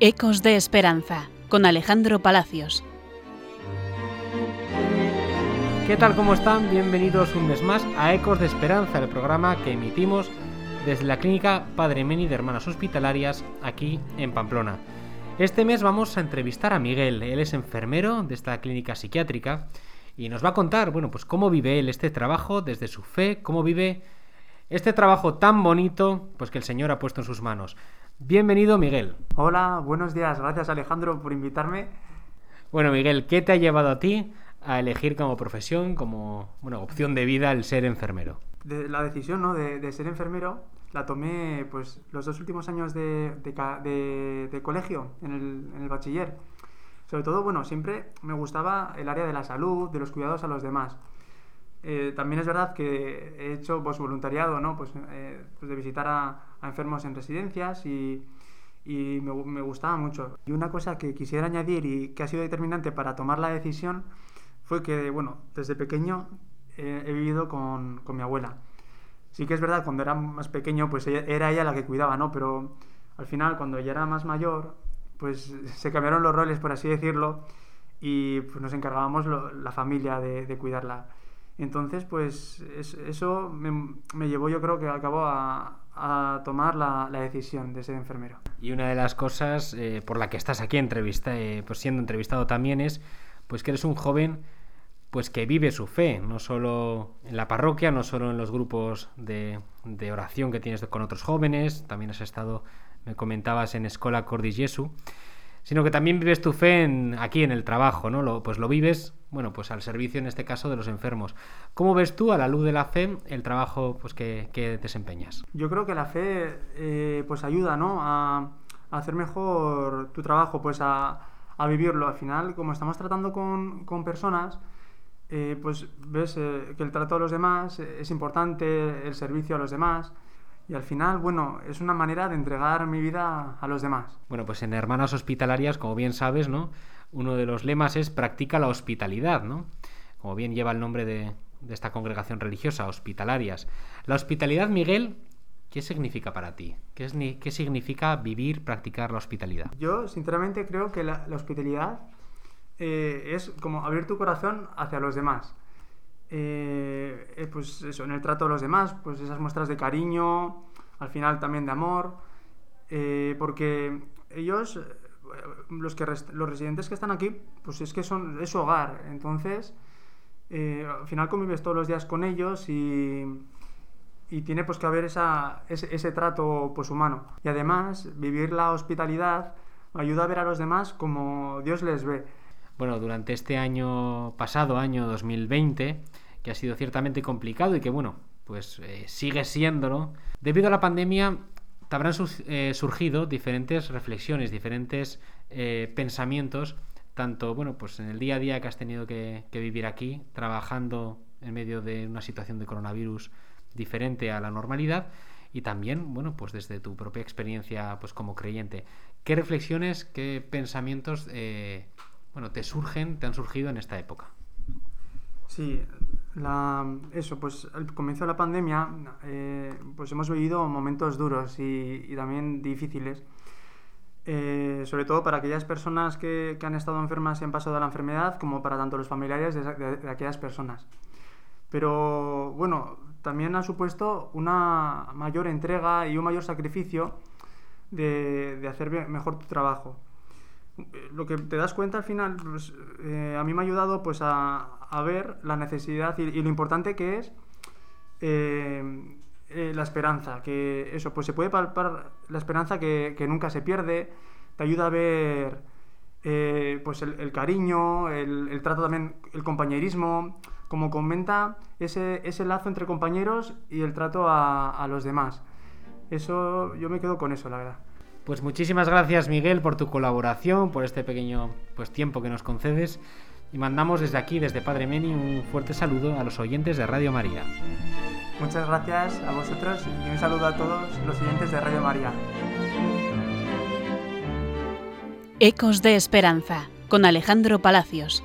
Ecos de Esperanza, con Alejandro Palacios. ¿Qué tal? ¿Cómo están? Bienvenidos un mes más a Ecos de Esperanza, el programa que emitimos desde la clínica Padre Meni de Hermanas Hospitalarias aquí en Pamplona. Este mes vamos a entrevistar a Miguel, él es enfermero de esta clínica psiquiátrica y nos va a contar, bueno, pues cómo vive él este trabajo desde su fe, cómo vive este trabajo tan bonito pues que el Señor ha puesto en sus manos. Bienvenido, Miguel. Hola, buenos días. Gracias, Alejandro, por invitarme. Bueno, Miguel, ¿qué te ha llevado a ti a elegir como profesión, como bueno, opción de vida el ser enfermero? De, la decisión ¿no? de, ser enfermero la tomé pues los dos últimos años de, de colegio, en el, en el, bachiller. Sobre todo, bueno, siempre me gustaba el área de la salud, de los cuidados a los demás. Eh, también es verdad que he hecho pues, voluntariado, ¿no? Pues, eh, pues de visitar a, enfermos en residencias y, y me, me, gustaba mucho. Y una cosa que quisiera añadir y que ha sido determinante para tomar la decisión fue que, bueno, desde pequeño eh, he vivido con, con, mi abuela. Sí que es verdad, cuando era más pequeño, pues era ella la que cuidaba, ¿no? Pero al final, cuando ella era más mayor, pues se cambiaron los roles, por así decirlo, y pues nos encargábamos la familia de, de cuidarla. Entonces, pues eso me, llevó, yo creo que acabó a, a tomar la, decisión de ser enfermero. Y una de las cosas eh, por la que estás aquí entrevista, eh, pues siendo entrevistado también es pues que eres un joven pues que vive su fe, no solo en la parroquia, no solo en los grupos de, de oración que tienes con otros jóvenes, también has estado, me comentabas, en Escola Cordis Jesu, sino que también vives tu fe aquí en el trabajo, ¿no? Lo, pues lo vives, bueno, pues al servicio en este caso de los enfermos. ¿Cómo ves tú, a la luz de la fe, el trabajo pues, que, que desempeñas? Yo creo que la fe eh, pues ayuda, ¿no? A, hacer mejor tu trabajo, pues a, vivirlo. Al final, como estamos tratando con, con personas, eh, pues ves eh, que el trato a los demás es importante, el servicio a los demás. Y al final, bueno, es una manera de entregar mi vida a los demás. Bueno, pues en Hermanas Hospitalarias, como bien sabes, ¿no? Uno de los lemas es practica la hospitalidad, ¿no? Como bien lleva el nombre de, esta congregación religiosa, Hospitalarias. La hospitalidad, Miguel, ¿qué significa para ti? ¿Qué, es, qué significa vivir, practicar la hospitalidad? Yo, sinceramente, creo que la, hospitalidad eh, es como abrir tu corazón hacia los demás. Eh, eh, pues eso, en el trato de los demás, pues esas muestras de cariño, al final también de amor, eh, porque ellos, los, que los residentes que están aquí, pues es que son, es su hogar, entonces al final convives todos los días con ellos y, y tiene pues que haber esa, ese, ese, trato pues humano. Y además, vivir la hospitalidad ayuda a ver a los demás como Dios les ve bueno, durante este año pasado, año 2020, que ha sido ciertamente complicado y que, bueno, pues eh, sigue siéndolo, debido a la pandemia te habrán eh, surgido diferentes reflexiones, diferentes eh, pensamientos, tanto, bueno, pues en el día a día que has tenido que, vivir aquí, trabajando en medio de una situación de coronavirus diferente a la normalidad, y también, bueno, pues desde tu propia experiencia pues como creyente. ¿Qué reflexiones, qué pensamientos eh, bueno, te surgen, te han surgido en esta época? Sí, eso, pues al comienzo de la pandemia, eh, pues hemos vivido momentos duros y, también difíciles, eh, sobre todo para aquellas personas que, han estado enfermas y han pasado de la enfermedad, como para tanto los familiares de, aquellas personas. Pero bueno, también ha supuesto una mayor entrega y un mayor sacrificio de, de hacer mejor tu trabajo lo que te das cuenta al final, pues, eh, a mí me ha ayudado pues a, ver la necesidad y, lo importante que es eh, eh, la esperanza, que eso, pues se puede palpar la esperanza que, nunca se pierde, te ayuda a ver pues el, cariño, el, trato también, el compañerismo, como comenta ese, ese lazo entre compañeros y el trato a, a los demás. Eso, yo me quedo con eso, la verdad. Pues muchísimas gracias Miguel por tu colaboración, por este pequeño pues, tiempo que nos concedes y mandamos desde aquí, desde Padre Meni, un fuerte saludo a los oyentes de Radio María. Muchas gracias a vosotros y un saludo a todos los oyentes de Radio María. Ecos de Esperanza con Alejandro Palacios.